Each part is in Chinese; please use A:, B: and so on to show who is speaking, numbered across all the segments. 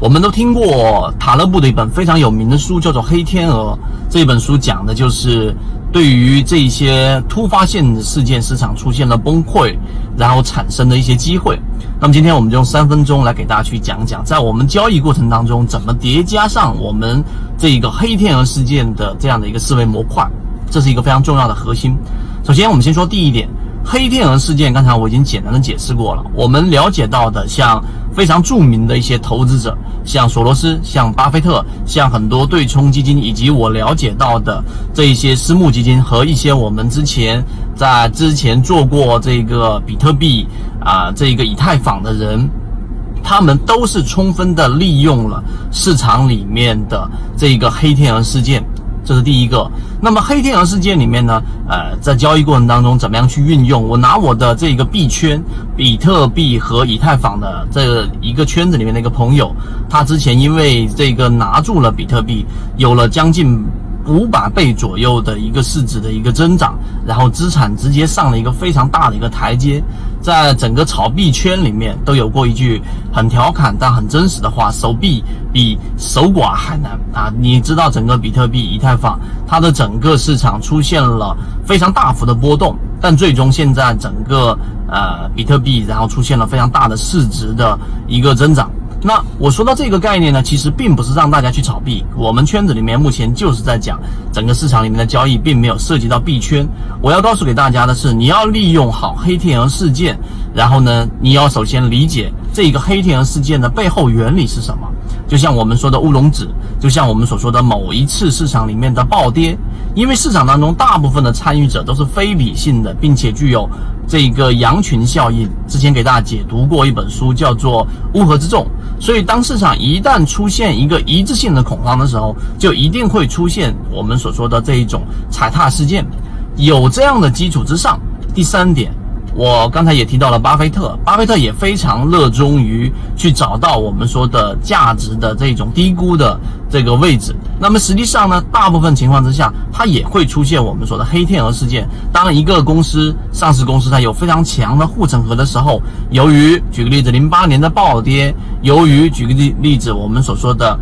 A: 我们都听过塔勒布的一本非常有名的书，叫做《黑天鹅》。这本书讲的就是对于这一些突发性事件，市场出现了崩溃，然后产生的一些机会。那么今天我们就用三分钟来给大家去讲讲，在我们交易过程当中怎么叠加上我们这一个黑天鹅事件的这样的一个思维模块，这是一个非常重要的核心。首先，我们先说第一点。黑天鹅事件，刚才我已经简单的解释过了。我们了解到的，像非常著名的一些投资者，像索罗斯、像巴菲特、像很多对冲基金，以及我了解到的这一些私募基金和一些我们之前在之前做过这个比特币啊这个以太坊的人，他们都是充分的利用了市场里面的这个黑天鹅事件。这是第一个。那么黑天鹅事件里面呢，呃，在交易过程当中怎么样去运用？我拿我的这个币圈，比特币和以太坊的这一个圈子里面的一个朋友，他之前因为这个拿住了比特币，有了将近。五百倍左右的一个市值的一个增长，然后资产直接上了一个非常大的一个台阶，在整个炒币圈里面都有过一句很调侃但很真实的话：守币比守寡还难啊！你知道整个比特币、以太坊，它的整个市场出现了非常大幅的波动，但最终现在整个呃比特币然后出现了非常大的市值的一个增长。那我说到这个概念呢，其实并不是让大家去炒币。我们圈子里面目前就是在讲整个市场里面的交易，并没有涉及到币圈。我要告诉给大家的是，你要利用好黑天鹅事件，然后呢，你要首先理解这个黑天鹅事件的背后原理是什么。就像我们说的乌龙指，就像我们所说的某一次市场里面的暴跌，因为市场当中大部分的参与者都是非理性的，并且具有这个羊群效应。之前给大家解读过一本书，叫做《乌合之众》。所以，当市场一旦出现一个一致性的恐慌的时候，就一定会出现我们所说的这一种踩踏事件。有这样的基础之上，第三点。我刚才也提到了巴菲特，巴菲特也非常热衷于去找到我们说的价值的这种低估的这个位置。那么实际上呢，大部分情况之下，它也会出现我们说的黑天鹅事件。当一个公司上市公司它有非常强的护城河的时候，由于举个例子，零八年的暴跌，由于举个例例子，我们所说的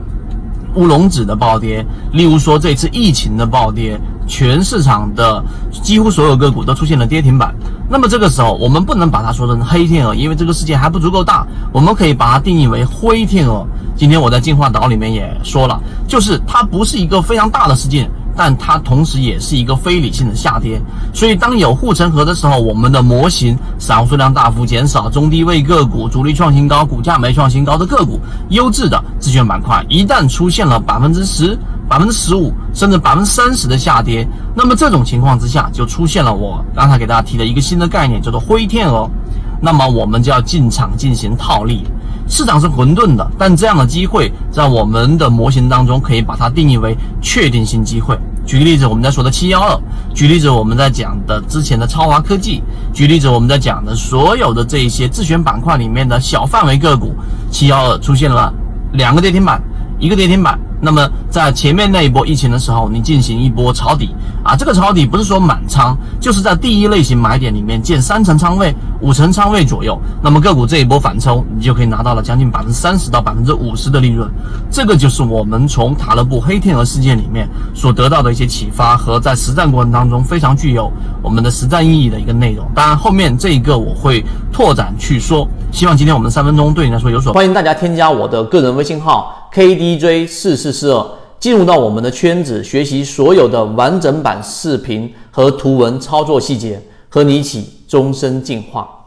A: 乌龙指的暴跌，例如说这次疫情的暴跌。全市场的几乎所有个股都出现了跌停板，那么这个时候我们不能把它说成黑天鹅，因为这个事件还不足够大，我们可以把它定义为灰天鹅。今天我在进化岛里面也说了，就是它不是一个非常大的事件，但它同时也是一个非理性的下跌。所以当有护城河的时候，我们的模型散户数量大幅减少，中低位个股主力创新高，股价没创新高的个股，优质的自选板块一旦出现了百分之十。百分之十五甚至百分之三十的下跌，那么这种情况之下，就出现了我刚才给大家提的一个新的概念，叫做灰天鹅。那么我们就要进场进行套利。市场是混沌的，但这样的机会在我们的模型当中可以把它定义为确定性机会。举个例子，我们在说的七幺二；举例子，我们在讲的之前的超华科技；举例子，我们在讲的所有的这一些自选板块里面的小范围个股，七幺二出现了两个跌停板，一个跌停板。那么在前面那一波疫情的时候，你进行一波抄底啊，这个抄底不是说满仓，就是在第一类型买点里面建三层仓位、五成仓位左右。那么个股这一波反抽，你就可以拿到了将近百分之三十到百分之五十的利润。这个就是我们从塔勒布黑天鹅事件里面所得到的一些启发和在实战过程当中非常具有我们的实战意义的一个内容。当然后面这一个我会拓展去说。希望今天我们三分钟对你来说有所。
B: 欢迎大家添加我的个人微信号。KDJ 四四四二，进入到我们的圈子，学习所有的完整版视频和图文操作细节，和你一起终身进化。